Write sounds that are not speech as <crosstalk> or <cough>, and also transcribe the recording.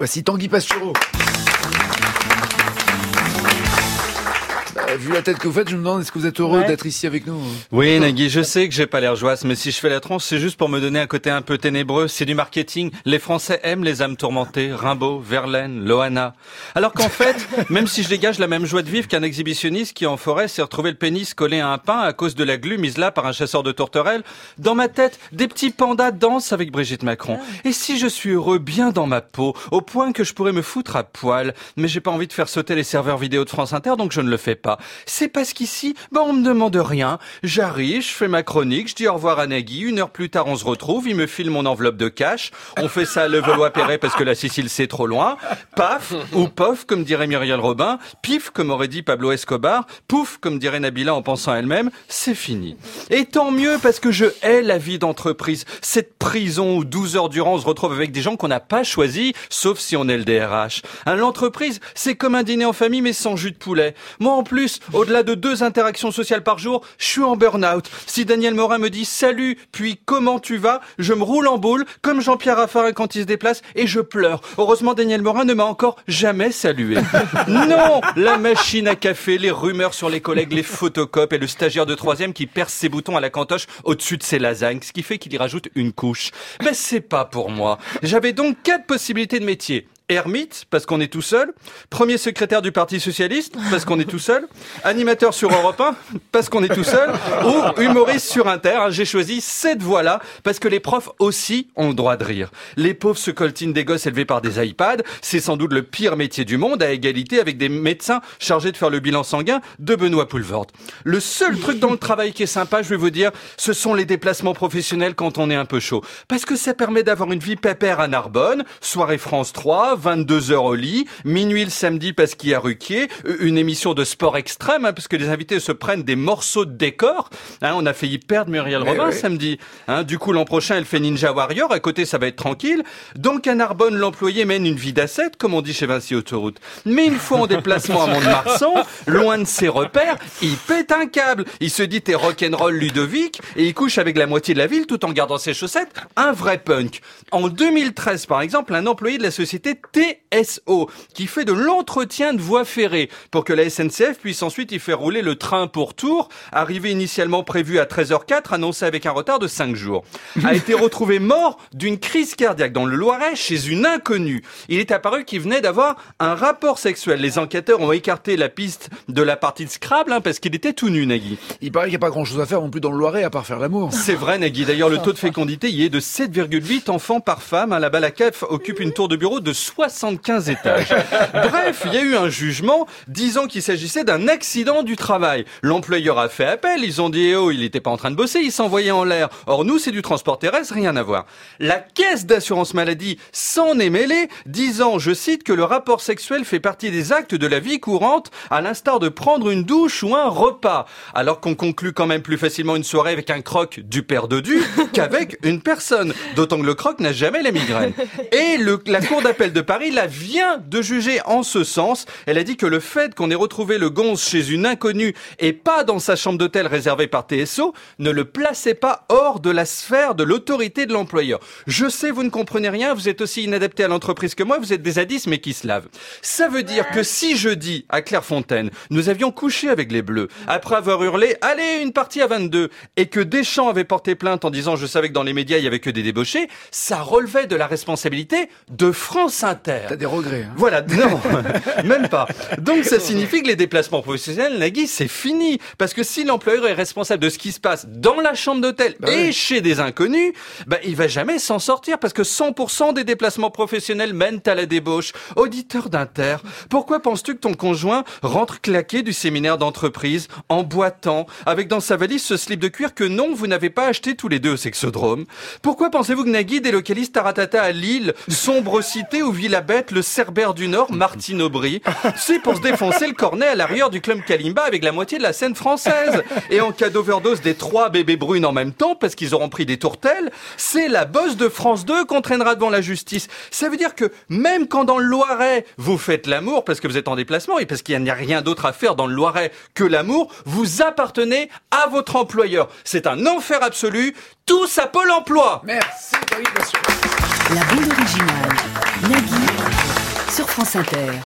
Voici Tanguy Pastureau. Bah, vu la tête que vous faites, je me demande est-ce que vous êtes heureux Ouais. d'être ici avec nous hein Oui, Nagui, je sais que j'ai pas l'air joyeuse, mais si je fais la tronche, c'est juste pour me donner un côté un peu ténébreux. C'est du marketing. Les Français aiment les âmes tourmentées. Rimbaud, Verlaine, Loana. Alors qu'en fait, <laughs> même si je dégage la même joie de vivre qu'un exhibitionniste qui en forêt s'est retrouvé le pénis collé à un pain à cause de la glu mise là par un chasseur de tourterelles, dans ma tête, des petits pandas dansent avec Brigitte Macron. Et si je suis heureux bien dans ma peau, au point que je pourrais me foutre à poil, mais j'ai pas envie de faire sauter les serveurs vidéo de France Inter, donc je ne le fais pas. C'est parce qu'ici, bah, on me demande rien. J'arrive, je fais ma chronique, je dis au revoir à Nagui, une heure plus tard on se retrouve, il me file mon enveloppe de cash, on fait ça à Levallois-Perret parce que la Sicile c'est trop loin, paf, ou pof, comme dirait Muriel Robin, pif, comme aurait dit Pablo Escobar, pouf, comme dirait Nabila en pensant à elle-même, c'est fini. Et tant mieux parce que je hais la vie d'entreprise, cette prison où 12 heures durant on se retrouve avec des gens qu'on n'a pas choisis, sauf si on est le DRH. L'entreprise, c'est comme un dîner en famille mais sans jus de poulet. Moi plus, au-delà de deux interactions sociales par jour, je suis en burn-out. Si Daniel Morin me dit salut, puis comment tu vas, je me roule en boule, comme Jean-Pierre Raffarin quand il se déplace, et je pleure. Heureusement, Daniel Morin ne m'a encore jamais salué. <laughs> Non La machine à café, les rumeurs sur les collègues, les photocopes et le stagiaire de troisième qui perce ses boutons à la cantoche au-dessus de ses lasagnes, ce qui fait qu'il y rajoute une couche. Mais c'est pas pour moi. J'avais donc quatre possibilités de métier. Ermite, parce qu'on est tout seul. Premier secrétaire du Parti Socialiste, parce qu'on est tout seul. Animateur sur Europe 1, parce qu'on est tout seul. Ou humoriste sur Inter. hein. J'ai choisi cette voie-là, parce que les profs aussi ont le droit de rire. Les pauvres se coltinent des gosses élevés par des iPads. C'est sans doute le pire métier du monde, à égalité avec des médecins chargés de faire le bilan sanguin de Benoît Poulvord. Le seul truc dans le travail qui est sympa, je vais vous dire, ce sont les déplacements professionnels quand on est un peu chaud. Parce que ça permet d'avoir une vie pépère à Narbonne, soirée France 3, 22 heures au lit, minuit le samedi parce qu'il y a Ruquier, une émission de sport extrême, hein, parce que les invités se prennent des morceaux de décor. Hein, on a failli perdre Muriel Mais Robin oui. samedi. Hein, du coup, l'an prochain, elle fait Ninja Warrior. À côté, ça va être tranquille. Donc, à Narbonne, l'employé mène une vie d'asset, comme on dit chez Vinci Autoroute. Mais une fois en <laughs> déplacement à Mont-de-Marsan, loin de ses repères, il pète un câble. Il se dit t'es rock'n'roll Ludovic et il couche avec la moitié de la ville tout en gardant ses chaussettes. Un vrai punk. En 2013, par exemple, un employé de la société TSO qui fait de l'entretien de voies ferrées pour que la SNCF puisse ensuite y faire rouler le train pour Tours, arrivé initialement prévu à 13h04, annoncé avec un retard de 5 jours, a été <laughs> retrouvé mort d'une crise cardiaque dans le Loiret chez une inconnue. Il est apparu qu'il venait d'avoir un rapport sexuel. Les enquêteurs ont écarté la piste de la partie de Scrabble hein, parce qu'il était tout nu, Nagui. Il paraît qu'il n'y a pas grand chose à faire non plus dans le Loiret à part faire l'amour. C'est vrai, Nagui. D'ailleurs, le taux de fécondité y est de 7,8 enfants par femme. Hein, la CAF occupe une tour de bureau de 75 étages. <laughs> Bref, il y a eu un jugement disant qu'il s'agissait d'un accident du travail. L'employeur a fait appel. Ils ont dit, eh oh, il n'était pas en train de bosser, il s'envoyait en l'air. Or, nous, c'est du transport terrestre, rien à voir. La caisse d'assurance maladie s'en est mêlée, disant, je cite, que le rapport sexuel fait partie des actes de la vie courante, à l'instar de prendre une douche ou un repas. Alors qu'on conclut quand même plus facilement une soirée avec un croc du père Dodu <laughs> qu'avec une personne. D'autant que le croc n'a jamais la migraine. Et le- la Cour d'appel de Paris la vient de juger en ce sens. Elle a dit que le fait qu'on ait retrouvé le gonze chez une inconnue et pas dans sa chambre d'hôtel réservée par TSO ne le plaçait pas hors de la sphère de l'autorité de l'employeur. Je sais, vous ne comprenez rien, vous êtes aussi inadapté à l'entreprise que moi, vous êtes des zadistes mais qui se lavent. Ça veut dire que si jeudi, à Clairefontaine, nous avions couché avec les Bleus, après avoir hurlé « Allez, une partie à 22 !» et que Deschamps avait porté plainte en disant « Je savais que dans les médias, il y avait que des débauchés », ça relevait de la responsabilité de France Inter. T'as des regrets. Hein. Voilà, <laughs> non, <laughs> même pas. Donc ça signifie que les déplacements professionnels, Nagui, c'est fini. Parce que si l'employeur est responsable de ce qui se passe dans la chambre d'hôtel Bah et chez des inconnus, bah, il va jamais s'en sortir parce que 100% des déplacements professionnels mènent à la débauche. Auditeur d'Inter, pourquoi penses-tu que ton conjoint rentre claqué du séminaire d'entreprise, en boitant, avec dans sa valise ce slip de cuir que non, vous n'avez pas acheté tous les deux au sexodrome? Pourquoi pensez-vous que Nagui délocalise Taratata à Lille, sombre cité où la bête, le Cerbère du Nord, Martine Aubry C'est pour se défoncer le cornet à l'arrière du club Kalimba avec la moitié de la scène française. Et en cas d'overdose des trois bébés brunes en même temps, parce qu'ils auront pris des tourtelles, c'est la bosse de France 2 qu'on traînera devant la justice. Ça veut dire que même quand dans le Loiret, vous faites l'amour parce que vous êtes en déplacement et parce qu'il n'y a rien d'autre à faire dans le Loiret que l'amour, vous appartenez à votre employeur. C'est un enfer absolu. Tous à Pôle emploi Merci. La bande originale. Sur France Inter.